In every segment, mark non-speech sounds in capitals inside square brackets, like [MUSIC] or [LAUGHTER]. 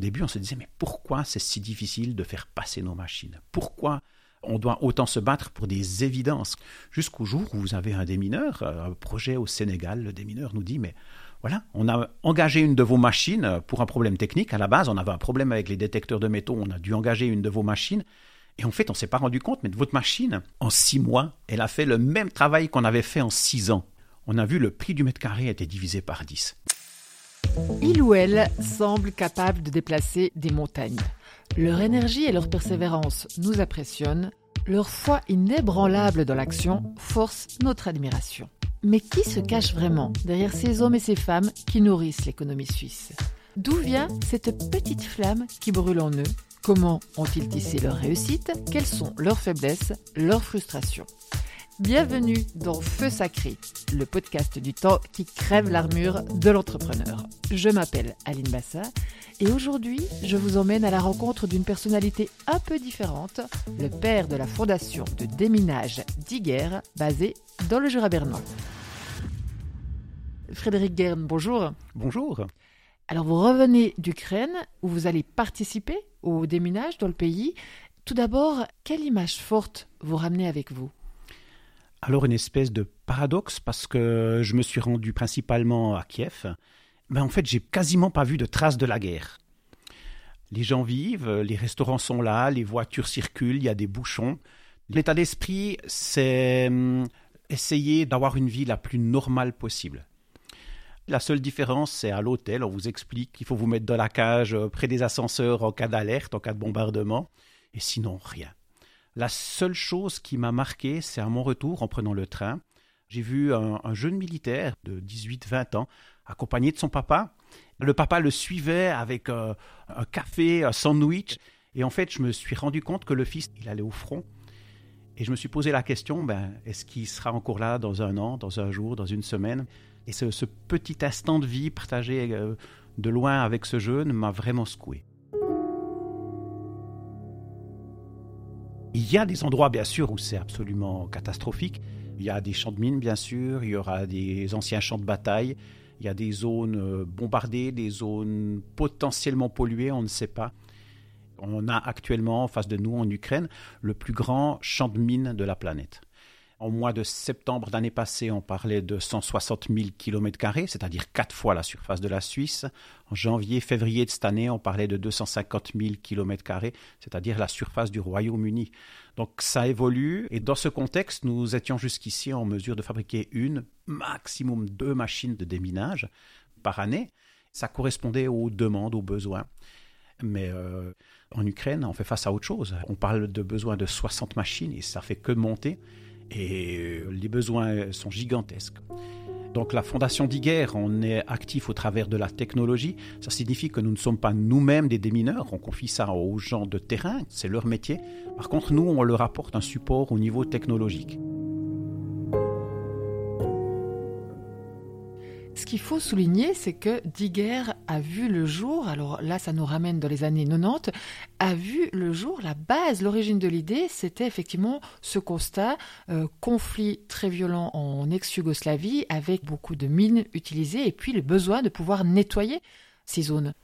début, on se disait, mais pourquoi c'est si difficile de faire passer nos machines? Pourquoi on doit autant se battre pour des évidences? Jusqu'au jour où vous avez un démineur, un projet au Sénégal, le démineur nous dit, mais voilà, on a engagé une de vos machines pour un problème technique. À la base, on avait un problème avec les détecteurs de métaux, on a dû engager une de vos machines. Et en fait, on ne s'est pas rendu compte, mais votre machine, en six mois, elle a fait le même travail qu'on avait fait en six ans. On a vu le prix du mètre carré été divisé par dix. Il ou elle semble capable de déplacer des montagnes. Leur énergie et leur persévérance nous impressionnent. Leur foi inébranlable dans l'action force notre admiration. Mais qui se cache vraiment derrière ces hommes et ces femmes qui nourrissent l'économie suisse? D'où vient cette petite flamme qui brûle en eux? Comment ont-ils tissé leur réussite? Quelles sont leurs faiblesses, leurs frustrations? Bienvenue dans Feu Sacré, le podcast du temps qui crève l'armure de l'entrepreneur. Je m'appelle Aline Bassa et aujourd'hui, je vous emmène à la rencontre d'une personnalité un peu différente, le père de la fondation de déminage d'Iguerre, basée dans le Jura bernois. Frédéric Guerne, bonjour. Bonjour. Alors vous revenez d'Ukraine où vous allez participer au déminage dans le pays. Tout d'abord, quelle image forte vous ramenez avec vous? Alors une espèce de paradoxe parce que je me suis rendu principalement à Kiev. Mais en fait, j'ai quasiment pas vu de traces de la guerre. Les gens vivent, les restaurants sont là, les voitures circulent, il y a des bouchons. L'état d'esprit, c'est hum, essayer d'avoir une vie la plus normale possible. La seule différence, c'est à l'hôtel, on vous explique qu'il faut vous mettre dans la cage euh, près des ascenseurs en cas d'alerte, en cas de bombardement, et sinon rien. La seule chose qui m'a marqué, c'est à mon retour en prenant le train, j'ai vu un, jeune militaire de 18-20 ans accompagné de son papa. Le papa le suivait avec euh, un café, un sandwich, et en fait, je me suis rendu compte que le fils, il allait au front. Et je me suis posé la question, ben, est-ce qu'il sera encore là dans un an, dans un jour, dans une semaine? Et ce, petit instant de vie partagé euh, de loin avec ce jeune m'a vraiment secoué. Il y a des endroits, bien sûr, où c'est absolument catastrophique. Il y a des champs de mines, bien sûr, il y aura des anciens champs de bataille, il y a des zones euh, bombardées, des zones potentiellement polluées, on ne sait pas. On a actuellement en face de nous, en Ukraine, le plus grand champ de mines de la planète. Au mois de septembre d'année passée, on parlait de 160 000 km, c'est-à-dire quatre fois la surface de la Suisse. En janvier, février de cette année, on parlait de 250 000 km, c'est-à-dire la surface du Royaume-Uni. Donc ça évolue et dans ce contexte, nous étions jusqu'ici en mesure de fabriquer une, maximum deux machines de déminage par année. Ça correspondait aux demandes, aux besoins. Mais euh, en Ukraine, on fait face à autre chose. On parle de besoins de 60 machines et ça fait que monter et euh, les besoins sont gigantesques. Donc la Fondation d'Iguer, on est actif au travers de la technologie. Ça signifie que nous ne sommes pas nous-mêmes des démineurs, on confie ça aux gens de terrain, c'est leur métier. Par contre, nous, on leur apporte un support au niveau technologique. Qu'il faut souligner, c'est que Digger a vu le jour, alors là ça nous ramène dans les années 90, a vu le jour, la base, l'origine de l'idée, c'était effectivement ce constat, euh, conflit très violent en ex-Yougoslavie avec beaucoup de mines utilisées et puis le besoin de pouvoir nettoyer ces zones.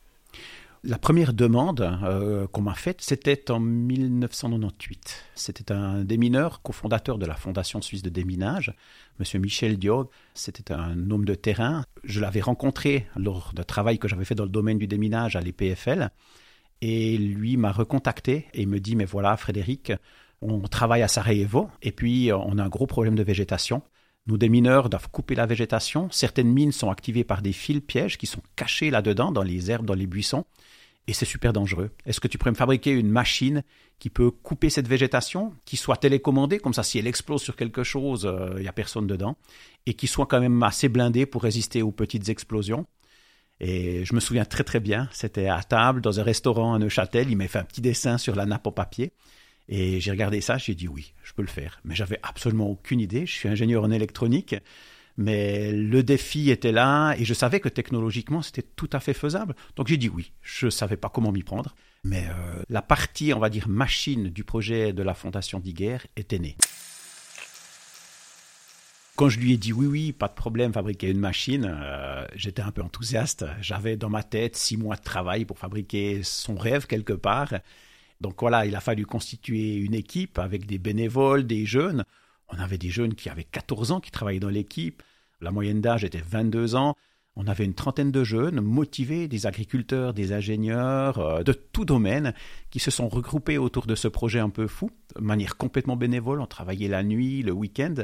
La première demande euh, qu'on m'a faite, c'était en 1998. C'était un démineur, cofondateur de la Fondation suisse de déminage, M. Michel Diog. C'était un homme de terrain. Je l'avais rencontré lors d'un travail que j'avais fait dans le domaine du déminage à l'EPFL. Et lui m'a recontacté et me dit, mais voilà, Frédéric, on travaille à Sarajevo et puis on a un gros problème de végétation. Nous, des mineurs, doivent couper la végétation. Certaines mines sont activées par des fils pièges qui sont cachés là-dedans, dans les herbes, dans les buissons et c'est super dangereux. Est-ce que tu pourrais me fabriquer une machine qui peut couper cette végétation, qui soit télécommandée, comme ça si elle explose sur quelque chose, il euh, n'y a personne dedans, et qui soit quand même assez blindée pour résister aux petites explosions? Et je me souviens très très bien, c'était à table dans un restaurant à Neuchâtel, il m'a fait un petit dessin sur la nappe en papier, et j'ai regardé ça, j'ai dit oui, je peux le faire. Mais j'avais absolument aucune idée, je suis ingénieur en électronique, mais le défi était là et je savais que technologiquement c'était tout à fait faisable. Donc j'ai dit oui. Je ne savais pas comment m'y prendre, mais euh, la partie, on va dire, machine du projet de la Fondation d'Iguerre était née. Quand je lui ai dit oui, oui, pas de problème, fabriquer une machine, euh, j'étais un peu enthousiaste. J'avais dans ma tête six mois de travail pour fabriquer son rêve quelque part. Donc voilà, il a fallu constituer une équipe avec des bénévoles, des jeunes. On avait des jeunes qui avaient 14 ans qui travaillaient dans l'équipe. La moyenne d'âge était 22 ans. On avait une trentaine de jeunes motivés, des agriculteurs, des ingénieurs, euh, de tout domaine, qui se sont regroupés autour de ce projet un peu fou, de manière complètement bénévole. On travaillait la nuit, le week-end.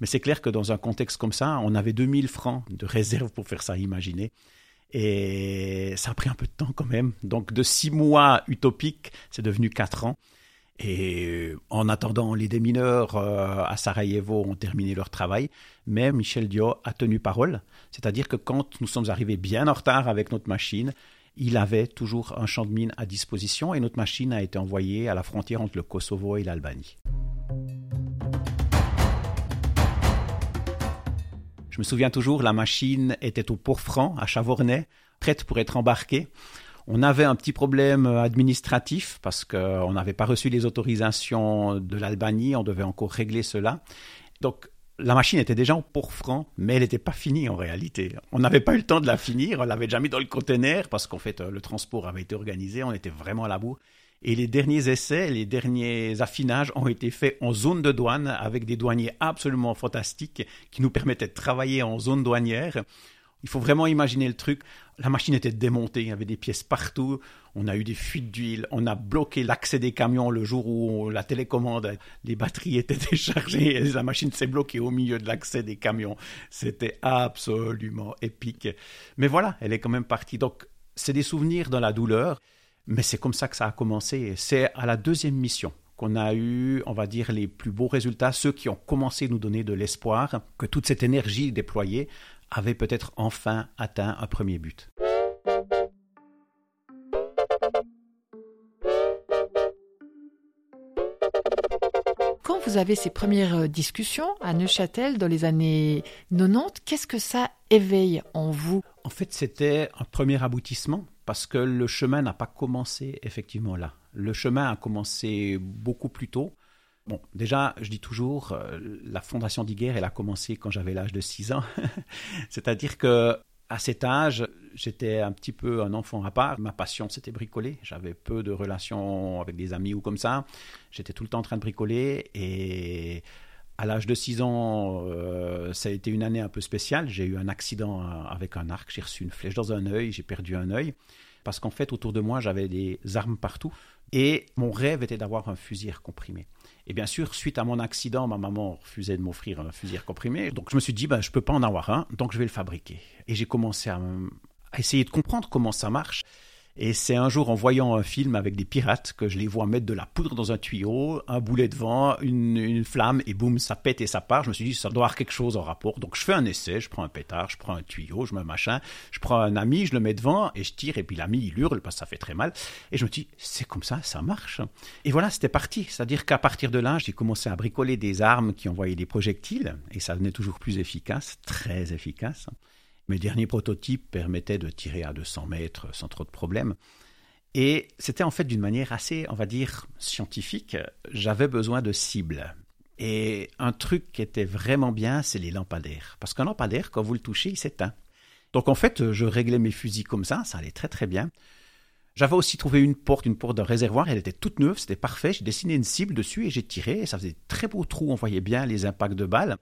Mais c'est clair que dans un contexte comme ça, on avait 2000 francs de réserve pour faire ça, imaginez. Et ça a pris un peu de temps quand même. Donc de six mois utopiques, c'est devenu quatre ans. Et euh, en attendant, les démineurs euh, à Sarajevo ont terminé leur travail, mais Michel Dio a tenu parole, c'est-à-dire que quand nous sommes arrivés bien en retard avec notre machine, il avait toujours un champ de mine à disposition et notre machine a été envoyée à la frontière entre le Kosovo et l'Albanie. Je me souviens toujours, la machine était au port franc à Chavornay, prête pour être embarquée. On avait un petit problème administratif parce qu'on n'avait pas reçu les autorisations de l'Albanie, on devait encore régler cela. Donc la machine était déjà en port franc, mais elle n'était pas finie en réalité. On n'avait pas eu le temps de la finir, on l'avait déjà mis dans le conteneur parce qu'en fait le transport avait été organisé, on était vraiment à la bourre. Et les derniers essais, les derniers affinages ont été faits en zone de douane avec des douaniers absolument fantastiques qui nous permettaient de travailler en zone douanière. Il faut vraiment imaginer le truc. La machine était démontée, il y avait des pièces partout. On a eu des fuites d'huile. On a bloqué l'accès des camions le jour où la télécommande, les batteries [LAUGHS] étaient déchargées et la machine s'est bloquée au milieu de l'accès des camions. C'était absolument épique. Mais voilà, elle est quand même partie. Donc, c'est des souvenirs dans la douleur, mais c'est comme ça que ça a commencé. C'est à la deuxième mission qu'on a eu, on va dire, les plus beaux résultats, ceux qui ont commencé à nous donner de l'espoir, que toute cette énergie déployée avait peut-être enfin atteint un premier but. Quand vous avez ces premières euh, discussions à Neuchâtel dans les années 90, qu'est-ce que ça éveille en vous? En fait, c'était un premier aboutissement parce que le chemin n'a pas commencé effectivement là. Le chemin a commencé beaucoup plus tôt. Bon, déjà, je dis toujours, euh, la fondation d'Iguerre, elle a commencé quand j'avais l'âge de 6 ans. [LAUGHS] C'est-à-dire que à cet âge, j'étais un petit peu un enfant à part. Ma passion, c'était bricoler. J'avais peu de relations avec des amis ou comme ça. J'étais tout le temps en train de bricoler. Et à l'âge de 6 ans, euh, ça a été une année un peu spéciale. J'ai eu un accident euh, avec un arc. J'ai reçu une flèche dans un œil. J'ai perdu un œil. Parce qu'en fait, autour de moi, j'avais des armes partout. Et mon rêve était d'avoir un fusil comprimé. Et bien sûr, suite à mon accident, ma maman refusait de m'offrir un fusil comprimé. Donc je me suis dit, ben, je ne peux pas en avoir un, donc je vais le fabriquer. Et j'ai commencé à, à essayer de comprendre comment ça marche. Et c'est un jour en voyant un film avec des pirates que je les vois mettre de la poudre dans un tuyau, un boulet de vent, une, flamme, et boum, ça pète et ça part. Je me suis dit, ça doit avoir quelque chose en rapport. Donc je fais un essai, je prends un pétard, je prends un tuyau, je un machin, je prends un ami, je le mets devant et je tire, et puis l'ami il hurle parce que ça fait très mal. Et je me dis, c'est comme ça, ça marche. Et voilà, c'était parti. C'est-à-dire qu'à partir de là, j'ai commencé à bricoler des armes qui envoyaient des projectiles, et ça devenait toujours plus efficace, très efficace. Mes derniers prototypes permettaient de tirer à 200 mètres sans trop de problèmes. Et c'était en fait d'une manière assez, on va dire, scientifique. J'avais besoin de cibles. Et un truc qui était vraiment bien, c'est les lampadaires. Parce qu'un lampadaire, quand vous le touchez, il s'éteint. Donc en fait, je réglais mes fusils comme ça, ça allait très très bien. J'avais aussi trouvé une porte, une porte d'un réservoir, elle était toute neuve, c'était parfait. J'ai dessiné une cible dessus et j'ai tiré, et ça faisait très beaux trous, on voyait bien les impacts de balles.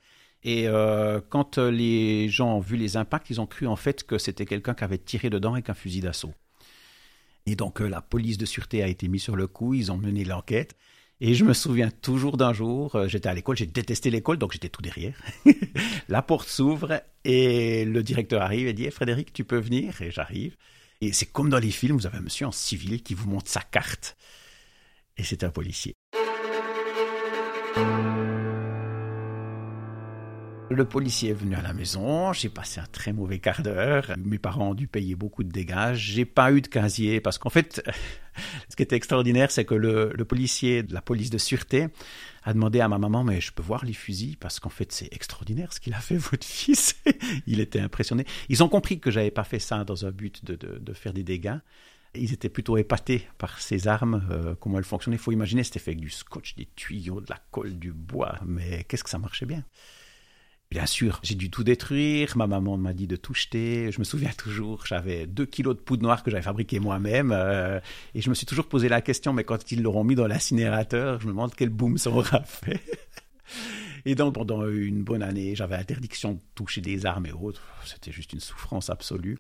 Et euh, quand euh, les gens ont vu les impacts, ils ont cru en fait que c'était quelqu'un qui avait tiré dedans avec un fusil d'assaut. Et donc euh, la police de sûreté a été mise sur le coup, ils ont mené l'enquête. Et je me souviens toujours d'un jour, j'étais à l'école, j'ai détesté l'école, donc j'étais tout derrière. [LAUGHS] la porte s'ouvre et le directeur arrive et dit Frédéric, tu peux venir? Et j'arrive. Et c'est comme dans les films, vous avez un monsieur en civil qui vous montre sa carte. Et c'est un policier. Le policier est venu à la maison, j'ai passé un très mauvais quart d'heure. Mes parents ont dû payer beaucoup de dégâts. J'ai pas eu de casier parce qu'en fait, [LAUGHS] ce qui était extraordinaire, c'est que le, policier de la police de sûreté a demandé à ma maman, mais je peux voir les fusils? Parce qu'en fait, c'est extraordinaire ce qu'il a fait, [LAUGHS] votre fils. Il était impressionné. Ils ont compris que j'avais pas fait ça dans un but de, faire des dégâts. Ils étaient plutôt épatés par ces armes, euh, comment elles fonctionnaient. Il faut imaginer, c'était fait avec du scotch, des tuyaux, de la colle, du bois, mais qu'est-ce que ça marchait bien? Bien sûr, j'ai dû tout détruire. Ma maman m'a dit de tout jeter. Je me souviens toujours, j'avais deux kilos de poudre noire que j'avais fabriqué moi-même. Euh, et je me suis toujours posé la question, mais quand ils l'auront mis dans l'incinérateur, je me demande quel boom ça aura fait. Et donc, pendant une bonne année, j'avais interdiction de toucher des armes et autres. C'était juste une souffrance absolue.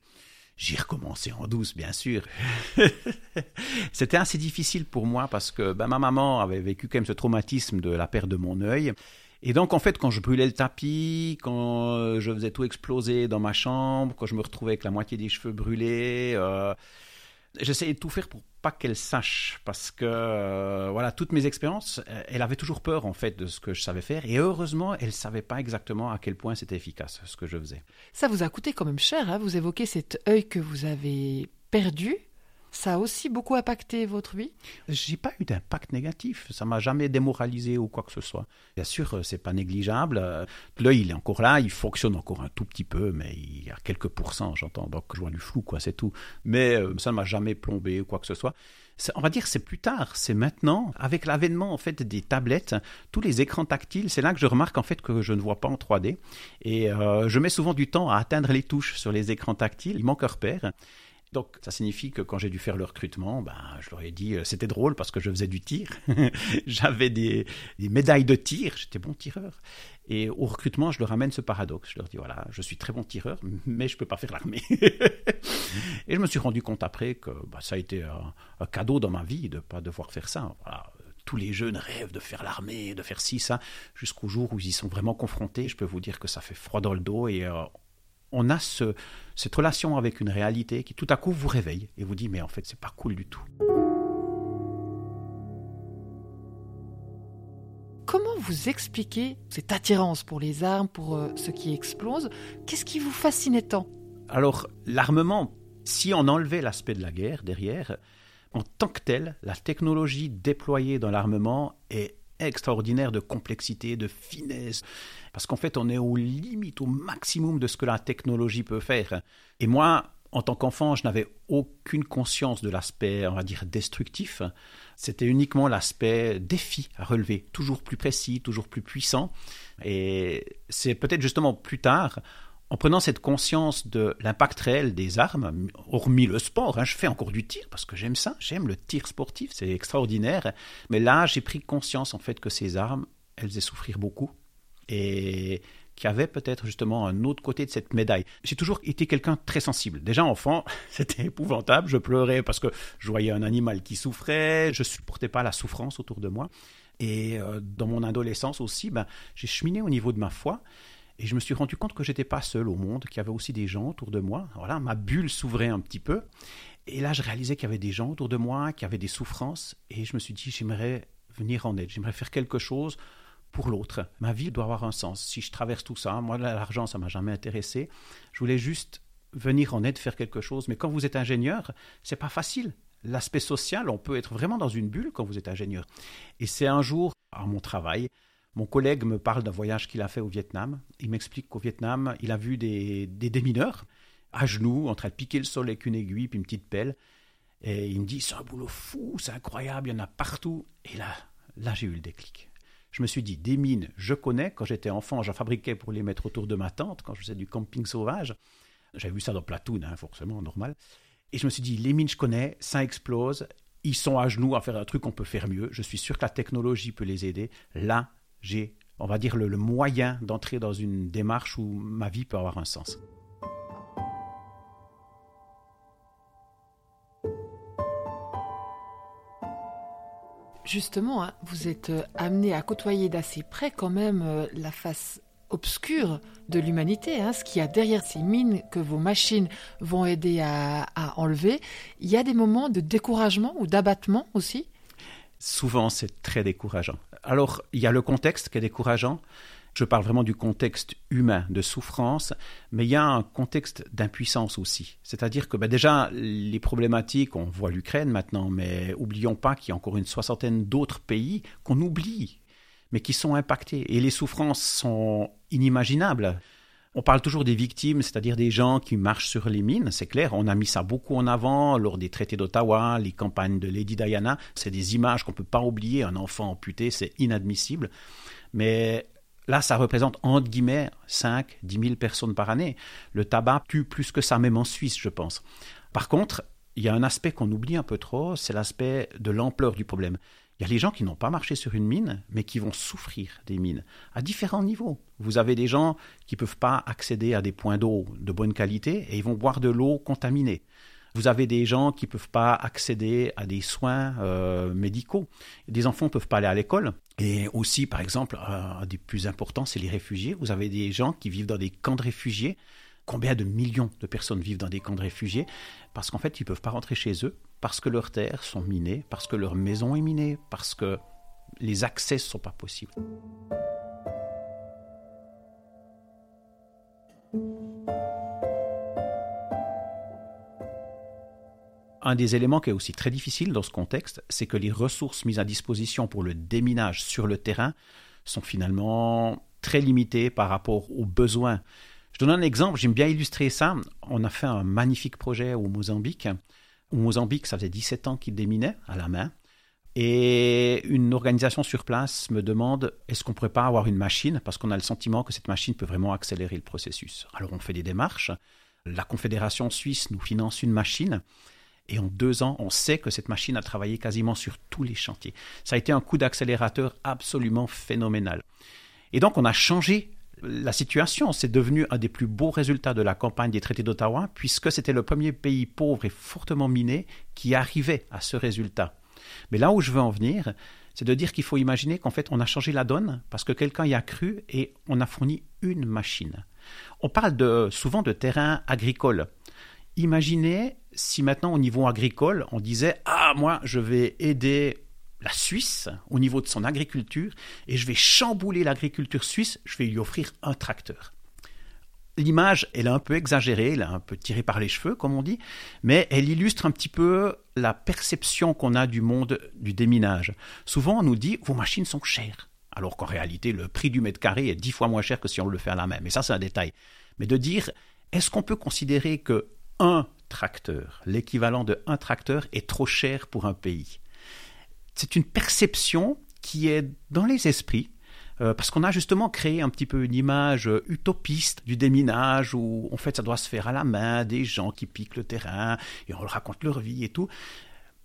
J'ai recommencé en douce, bien sûr. [LAUGHS] C'était assez difficile pour moi parce que ben, ma maman avait vécu quand même ce traumatisme de la perte de mon œil. Et donc, en fait, quand je brûlais le tapis, quand euh, je faisais tout exploser dans ma chambre, quand je me retrouvais avec la moitié des cheveux brûlés, euh, j'essayais de tout faire pour pas qu'elle sache, parce que euh, voilà, toutes mes expériences, elle avait toujours peur en fait de ce que je savais faire, et heureusement, elle savait pas exactement à quel point c'était efficace ce que je faisais. Ça vous a coûté quand même cher, hein vous évoquez cet œil que vous avez perdu. Ça a aussi beaucoup impacté votre vie? J'ai pas eu d'impact négatif. Ça m'a jamais démoralisé ou quoi que ce soit. Bien sûr, euh, c'est pas négligeable. Euh, l'œil, il est encore là, il fonctionne encore un tout petit peu, mais il y a quelques pourcents, j'entends. Donc, je vois du flou, quoi, c'est tout. Mais euh, ça ne m'a jamais plombé ou quoi que ce soit. On va dire c'est plus tard, c'est maintenant, avec l'avènement en fait des tablettes, tous les écrans tactiles, c'est là que je remarque en fait que je ne vois pas en 3D et je mets souvent du temps à atteindre les touches sur les écrans tactiles. Il manque un repère. Donc ça signifie que quand j'ai dû faire le recrutement, ben, je leur ai dit, euh, c'était drôle parce que je faisais du tir, [LAUGHS] j'avais des, médailles de tir, j'étais bon tireur. Et au recrutement, je leur amène ce paradoxe. Je leur dis, voilà, je suis très bon tireur, mais je ne peux pas faire l'armée. [LAUGHS] et je me suis rendu compte après que bah, ça a été un, cadeau dans ma vie de ne pas devoir faire ça. tous les jeunes rêvent de faire l'armée, de faire ci, ça, jusqu'au jour où ils y sont vraiment confrontés. Je peux vous dire que ça fait froid dans le dos et euh, on a ce, cette relation avec une réalité qui tout à coup vous réveille et vous dit mais en fait c'est pas cool du tout. Comment vous expliquez cette attirance pour les armes, pour euh, ce qui explose? Qu'est-ce qui vous fascinait tant? Alors l'armement, si on enlevait l'aspect de la guerre derrière, en tant que tel, la technologie déployée dans l'armement est extraordinaire de complexité, de finesse, parce qu'en fait, on est aux limites, au maximum de ce que la technologie peut faire. Et moi, en tant qu'enfant, je n'avais aucune conscience de l'aspect, on va dire, destructif. C'était uniquement l'aspect défi à relever, toujours plus précis, toujours plus puissant. Et c'est peut-être justement plus tard, en prenant cette conscience de l'impact réel des armes, hormis le sport, hein, je fais encore du tir parce que j'aime ça, j'aime le tir sportif, c'est extraordinaire. Mais là, j'ai pris conscience en fait que ces armes, elles faisaient souffrir beaucoup et qu'il y avait peut-être justement un autre côté de cette médaille. J'ai toujours été quelqu'un très sensible. Déjà enfant, [LAUGHS] c'était épouvantable, je pleurais parce que je voyais un animal qui souffrait, je supportais pas la souffrance autour de moi. Et euh, dans mon adolescence aussi, ben, j'ai cheminé au niveau de ma foi. Et je me suis rendu compte que j'étais pas seul au monde, qu'il y avait aussi des gens autour de moi. Voilà, ma bulle s'ouvrait un petit peu. Et là, je réalisais qu'il y avait des gens autour de moi, qui avaient des souffrances. Et je me suis dit, j'aimerais venir en aide, j'aimerais faire quelque chose pour l'autre. Ma vie doit avoir un sens. Si je traverse tout ça, moi, l'argent, ça m'a jamais intéressé. Je voulais juste venir en aide, faire quelque chose. Mais quand vous êtes ingénieur, c'est pas facile. L'aspect social, on peut être vraiment dans une bulle quand vous êtes ingénieur. Et c'est un jour, à mon travail, mon collègue me parle d'un voyage qu'il a fait au Vietnam. Il m'explique qu'au Vietnam, il a vu des, des démineurs à genoux, en train de piquer le sol avec une aiguille puis une petite pelle. Et il me dit, c'est un boulot fou, c'est incroyable, il y en a partout. Et là, là j'ai eu le déclic. Je me suis dit, des mines, je connais. Quand j'étais enfant, j'en fabriquais pour les mettre autour de ma tente, quand je faisais du camping sauvage. J'avais vu ça dans Platoon, hein, forcément, normal. Et je me suis dit, les mines, je connais, ça explose. Ils sont à genoux à faire un truc qu'on peut faire mieux. Je suis sûr que la technologie peut les aider. Là, j'ai, on va dire, le, moyen d'entrer dans une démarche où ma vie peut avoir un sens. Justement, hein, vous êtes euh, amené à côtoyer d'assez près quand même euh, la face obscure de l'humanité, hein, ce qu'il y a derrière ces mines que vos machines vont aider à enlever. Il y a des moments de découragement ou d'abattement aussi? Souvent, c'est très décourageant. Alors, il y a le contexte qui est décourageant. Je parle vraiment du contexte humain, de souffrance, mais il y a un contexte d'impuissance aussi. C'est-à-dire que ben déjà, les problématiques, on voit l'Ukraine maintenant, mais oublions pas qu'il y a encore une soixantaine d'autres pays qu'on oublie, mais qui sont impactés. Et les souffrances sont inimaginables. On parle toujours des victimes, c'est-à-dire des gens qui marchent sur les mines, c'est clair, on a mis ça beaucoup en avant lors des traités d'Ottawa, les campagnes de Lady Diana, c'est des images qu'on ne peut pas oublier, un enfant amputé, c'est inadmissible. Mais Là, ça représente entre guillemets 5, 10 000 personnes par année. Le tabac tue plus que ça, même en Suisse, je pense. Par contre, il y a un aspect qu'on oublie un peu trop, c'est l'aspect de l'ampleur du problème. Il y a les gens qui n'ont pas marché sur une mine, mais qui vont souffrir des mines à différents niveaux. Vous avez des gens qui ne peuvent pas accéder à des points d'eau de bonne qualité et ils vont boire de l'eau contaminée. Vous avez des gens qui ne peuvent pas accéder à des soins euh, médicaux. Des enfants ne peuvent pas aller à l'école. Et aussi, par exemple, un des plus importants, c'est les réfugiés. Vous avez des gens qui vivent dans des camps de réfugiés. Combien de millions de personnes vivent dans des camps de réfugiés? Parce qu'en fait, ils ne peuvent pas rentrer chez eux, parce que leurs terres sont minées, parce que leur maison est minée, parce que les accès ne sont pas possibles. Un des éléments qui est aussi très difficile dans ce contexte, c'est que les ressources mises à disposition pour le déminage sur le terrain sont finalement très limitées par rapport aux besoins. Je donne un exemple, j'aime bien illustrer ça. On a fait un magnifique projet au Mozambique. Au Mozambique, ça faisait 17 ans qu'il déminait à la main. Et une organisation sur place me demande est-ce qu'on ne pourrait pas avoir une machine? Parce qu'on a le sentiment que cette machine peut vraiment accélérer le processus. Alors on fait des démarches. La Confédération suisse nous finance une machine. Et en deux ans, on sait que cette machine a travaillé quasiment sur tous les chantiers. Ça a été un coup d'accélérateur absolument phénoménal. Et donc, on a changé la situation. C'est devenu un des plus beaux résultats de la campagne des traités d'Ottawa, puisque c'était le premier pays pauvre et fortement miné qui arrivait à ce résultat. Mais là où je veux en venir, c'est de dire qu'il faut imaginer qu'en fait, on a changé la donne parce que quelqu'un y a cru et on a fourni une machine. On parle souvent de terrain agricole. Imaginez si maintenant au niveau agricole, on disait Ah, moi, je vais aider la Suisse au niveau de son agriculture et je vais chambouler l'agriculture suisse, je vais lui offrir un tracteur. L'image, elle est un peu exagérée, elle est un peu tirée par les cheveux, comme on dit, mais elle illustre un petit peu la perception qu'on a du monde du déminage. Souvent, on nous dit Vos machines sont chères. Alors qu'en réalité, le prix du mètre carré est dix fois moins cher que si on le fait à la main. Mais ça, c'est un détail. Mais de dire Est-ce qu'on peut considérer que un tracteur, l'équivalent de un tracteur, est trop cher pour un pays? C'est une perception qui est dans les esprits, euh, parce qu'on a justement créé un petit peu une image utopiste du déminage où en fait ça doit se faire à la main, des gens qui piquent le terrain et on leur raconte leur vie et tout.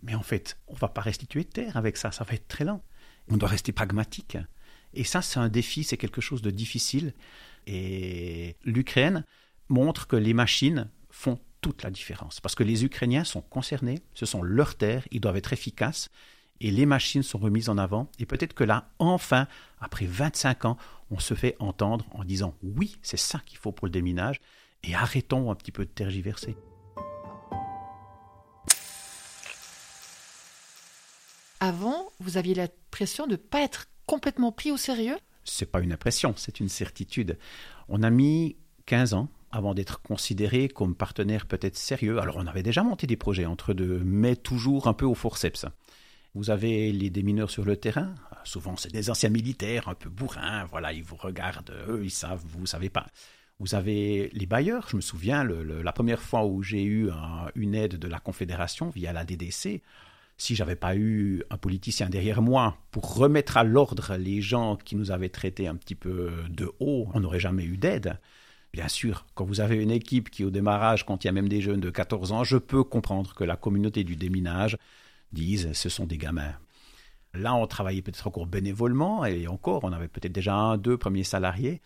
Mais en fait, on va pas restituer de terre avec ça, ça va être très lent. On doit rester pragmatique. Et ça, c'est un défi, c'est quelque chose de difficile. Et l'Ukraine montre que les machines font toute la différence. Parce que les Ukrainiens sont concernés, ce sont leurs terres, ils doivent être efficaces, et les machines sont remises en avant. Et peut-être que là, enfin, après 25 ans, on se fait entendre en disant oui, c'est ça qu'il faut pour le déminage, et arrêtons un petit peu de tergiverser. Avant, vous aviez l'impression de ne pas être complètement pris au sérieux? C'est pas une impression, c'est une certitude. On a mis 15 ans avant d'être considéré comme partenaire peut-être sérieux. Alors on avait déjà monté des projets entre deux, mais toujours un peu au forceps. Vous avez les démineurs sur le terrain, souvent c'est des anciens militaires un peu bourrins, voilà, ils vous regardent, eux ils savent, vous ne savez pas. Vous avez les bailleurs, je me souviens, la première fois où j'ai eu une aide de la Confédération via la DDC, si j'avais pas eu un politicien derrière moi pour remettre à l'ordre les gens qui nous avaient traités un petit peu de haut, on n'aurait jamais eu d'aide. Bien sûr, quand vous avez une équipe qui, au démarrage, contient même des jeunes de 14 ans, je peux comprendre que la communauté du déminage dise ce sont des gamins. Là, on travaillait peut-être encore bénévolement, et encore, on avait peut-être déjà un, deux premiers salariés.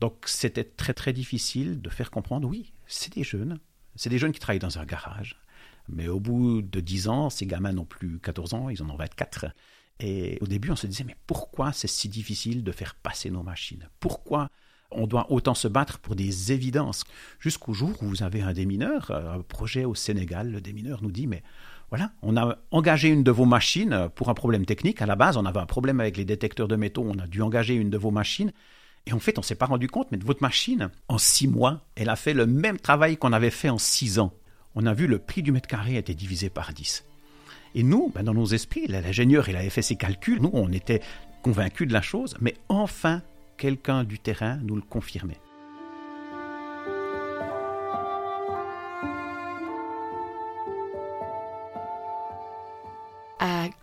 Donc, c'était très, très difficile de faire comprendre oui, c'est des jeunes. C'est des jeunes qui travaillent dans un garage. Mais au bout de 10 ans, ces gamins n'ont plus 14 ans, ils en ont 24. Et au début, on se disait, mais pourquoi c'est si difficile de faire passer nos machines? Pourquoi on doit autant se battre pour des évidences? Jusqu'au jour où vous avez un démineur, un projet au Sénégal, le démineur nous dit, mais voilà, on a engagé une de vos machines pour un problème technique. À la base, on avait un problème avec les détecteurs de métaux, on a dû engager une de vos machines. Et en fait, on ne s'est pas rendu compte, mais votre machine, en six mois, elle a fait le même travail qu'on avait fait en six ans. On a vu le prix du mètre carré été divisé par dix. Et nous, ben, dans nos esprits, l'ingénieur, il avait fait ses calculs, nous, on était convaincus de la chose, mais enfin, quelqu'un du terrain nous le confirmait.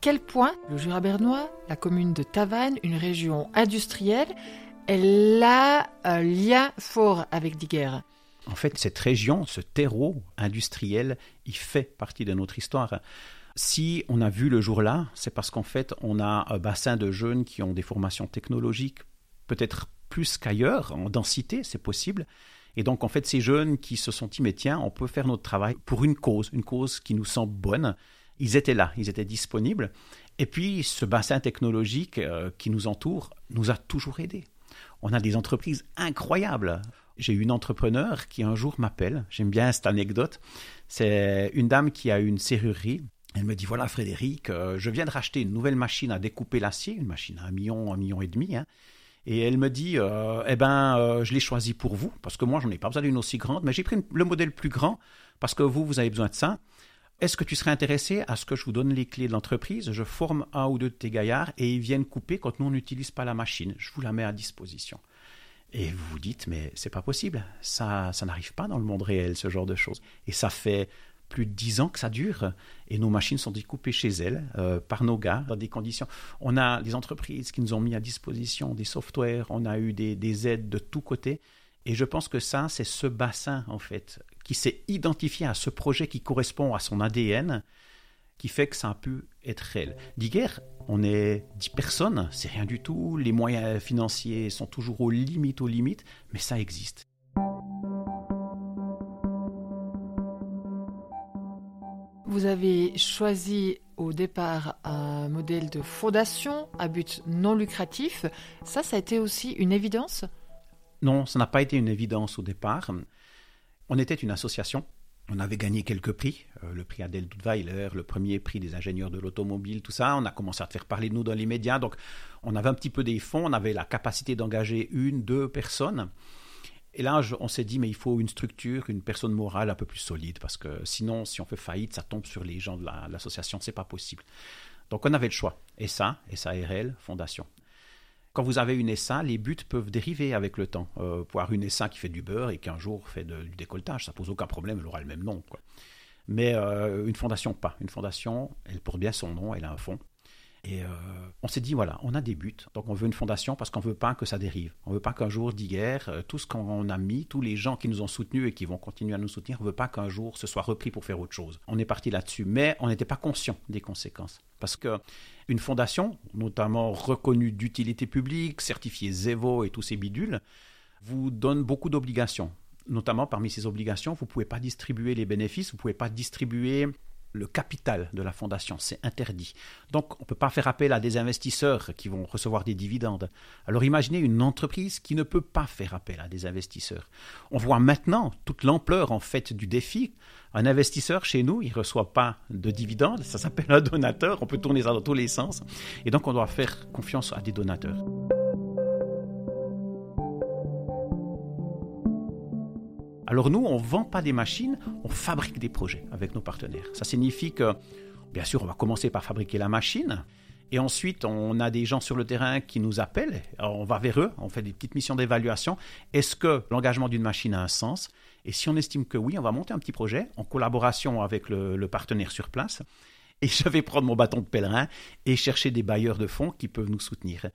Quel point le Jura bernois, la commune de Tavannes, une région industrielle, elle a un lien fort avec Diguerre? En fait, cette région, ce terreau industriel, il fait partie de notre histoire. Si on a vu le jour-là, c'est parce qu'en fait, on a un bassin de jeunes qui ont des formations technologiques, peut-être plus qu'ailleurs, en densité, c'est possible. Et donc, en fait, ces jeunes qui se sont dit, tiens, on peut faire notre travail pour une cause, une cause qui nous semble bonne. Ils étaient là, ils étaient disponibles. Et puis, ce bassin technologique euh, qui nous entoure nous a toujours aidés. On a des entreprises incroyables. J'ai une entrepreneur qui un jour m'appelle, j'aime bien cette anecdote, c'est une dame qui a une serrurerie. Elle me dit, voilà Frédéric, euh, je viens de racheter une nouvelle machine à découper l'acier, une machine à un million, un million et demi. Hein. Et elle me dit, euh, eh ben, je l'ai choisi pour vous, parce que moi, j'en ai pas besoin d'une aussi grande, mais j'ai pris le modèle plus grand, parce que vous, vous avez besoin de ça. Est-ce que tu serais intéressé à ce que je vous donne les clés de l'entreprise? Je forme un ou deux de tes gaillards et ils viennent couper quand nous, on n'utilise pas la machine. Je vous la mets à disposition. Et vous vous dites, mais c'est pas possible. Ça, ça n'arrive pas dans le monde réel, ce genre de choses. Et ça fait plus de dix ans que ça dure. Et nos machines sont découpées chez elles, euh, par nos gars, dans des conditions. On a des entreprises qui nous ont mis à disposition des softwares, on a eu des, des aides de tous côtés. Et je pense que ça, c'est ce bassin, en fait, qui s'est identifié à ce projet qui correspond à son ADN, qui fait que ça a pu être réel. D'hier, on est 10 personnes, c'est rien du tout, les moyens financiers sont toujours aux limites, aux limites, mais ça existe. Vous avez choisi au départ un modèle de fondation à but non lucratif. Ça, ça a été aussi une évidence? Non, ça n'a pas été une évidence au départ. On était une association on avait gagné quelques prix, euh, le prix Adèle Duttweiler, le premier prix des ingénieurs de l'automobile, tout ça. On a commencé à faire parler de nous dans les médias. Donc, on avait un petit peu des fonds, on avait la capacité d'engager une, deux personnes. Et là, on s'est dit, mais il faut une structure, une personne morale un peu plus solide, parce que sinon, si on fait faillite, ça tombe sur les gens de l'association, c'est pas possible. Donc, on avait le choix. Et ça, et ça, RL, Fondation. Quand vous avez une SA, les buts peuvent dériver avec le temps. Euh, pour avoir une SA qui fait du beurre et qui un jour fait du décolletage, ça pose aucun problème, elle aura le même nom. Mais euh, une fondation, pas. Une fondation, elle porte bien son nom, elle a un fond. Et euh, on s'est dit, voilà, on a des buts, donc on veut une fondation parce qu'on ne veut pas que ça dérive. On ne veut pas qu'un jour d'hier, tout ce qu'on a mis, tous les gens qui nous ont soutenus et qui vont continuer à nous soutenir, on ne veut pas qu'un jour ce soit repris pour faire autre chose. On est parti là-dessus, mais on n'était pas conscient des conséquences. Parce que une fondation, notamment reconnue d'utilité publique, certifiée ZEVO et tous ces bidules, vous donne beaucoup d'obligations. Notamment parmi ces obligations, vous ne pouvez pas distribuer les bénéfices, vous ne pouvez pas distribuer le capital de la fondation, c'est interdit. Donc on ne peut pas faire appel à des investisseurs qui vont recevoir des dividendes. Alors imaginez une entreprise qui ne peut pas faire appel à des investisseurs. On voit maintenant toute l'ampleur en fait du défi. Un investisseur chez nous, il ne reçoit pas de dividendes, ça s'appelle un donateur, on peut tourner ça dans tous les sens. Et donc on doit faire confiance à des donateurs. Alors nous, on ne vend pas des machines, on fabrique des projets avec nos partenaires. Ça signifie que, bien sûr, on va commencer par fabriquer la machine. Et ensuite, on a des gens sur le terrain qui nous appellent. on va vers eux, on fait des petites missions d'évaluation. Est-ce que l'engagement d'une machine a un sens? Et si on estime que oui, on va monter un petit projet en collaboration avec le, partenaire sur place. Et je vais prendre mon bâton de pèlerin et chercher des bailleurs de fonds qui peuvent nous soutenir.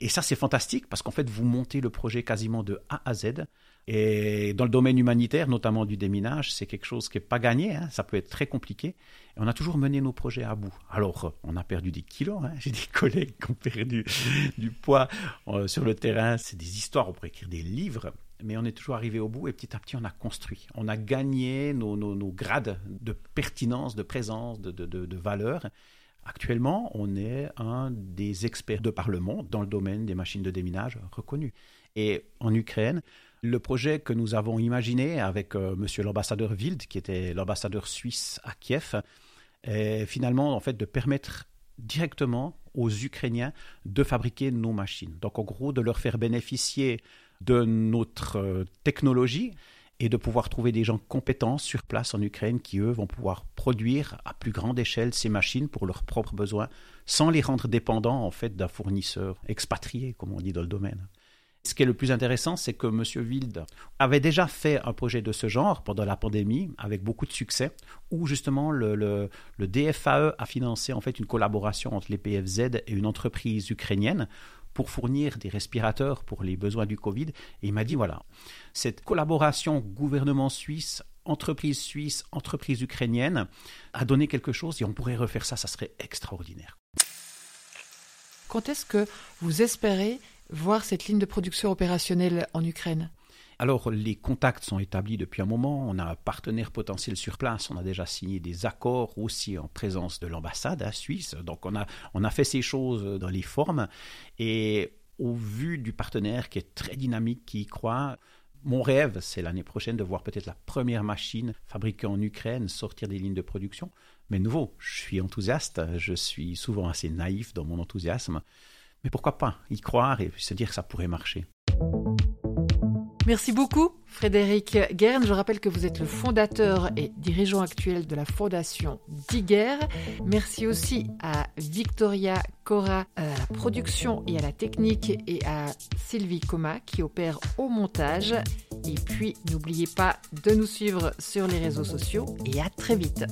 Et ça, c'est fantastique parce qu'en fait, vous montez le projet quasiment de A à Z. Et dans le domaine humanitaire, notamment du déminage, c'est quelque chose qui n'est pas gagné. Hein. ça peut être très compliqué. On a toujours mené nos projets à bout. Alors, on a perdu des kilos. Hein. [LAUGHS] J'ai des collègues qui ont perdu du poids euh, sur le terrain. C'est des histoires. On pourrait écrire des livres. Mais on est toujours arrivé au bout et petit à petit, on a construit. On a gagné nos, grades de pertinence, de présence, de, de valeur. Actuellement, on est un des experts de par le monde dans le domaine des machines de déminage reconnus. Et en Ukraine, le projet que nous avons imaginé avec. Euh, monsieur l'ambassadeur Wild, qui était l'ambassadeur suisse à Kiev, est finalement en fait de permettre directement aux Ukrainiens de fabriquer nos machines. Donc en gros, de leur faire bénéficier de notre euh, technologie et de pouvoir trouver des gens compétents sur place en Ukraine qui, eux, vont pouvoir produire à plus grande échelle ces machines pour leurs propres besoins, sans les rendre dépendants en fait d'un fournisseur expatrié, comme on dit dans le domaine. Ce qui est le plus intéressant, c'est que M. Wild avait déjà fait un projet de ce genre pendant la pandémie, avec beaucoup de succès, où justement le, le, DFAE a financé en fait une collaboration entre les PFZ et une entreprise ukrainienne pour fournir des respirateurs pour les besoins du Covid. Et il m'a dit, voilà, cette collaboration gouvernement suisse entreprise suisse, entreprise ukrainienne, a donné quelque chose et on pourrait refaire ça, ça serait extraordinaire. Quand est-ce que vous espérez voir cette ligne de production opérationnelle en Ukraine alors, les contacts sont établis depuis un moment. On a un partenaire potentiel sur place. On a déjà signé des accords aussi en présence de l'ambassade à Suisse. Donc, on a, on a fait ces choses dans les formes. Et au vu du partenaire qui est très dynamique, qui y croit, mon rêve, c'est l'année prochaine de voir peut-être la première machine fabriquée en Ukraine sortir des lignes de production. Mais nouveau, je suis enthousiaste, je suis souvent assez naïf dans mon enthousiasme. Mais pourquoi pas y croire et se dire que ça pourrait marcher? Merci beaucoup, Frédéric Guern. Je rappelle que vous êtes le fondateur et dirigeant actuel de la fondation Diguer. Merci aussi à Victoria Cora à la production et à la technique et à Sylvie Coma qui opère au montage. Et puis, n'oubliez pas de nous suivre sur les réseaux sociaux et à très vite.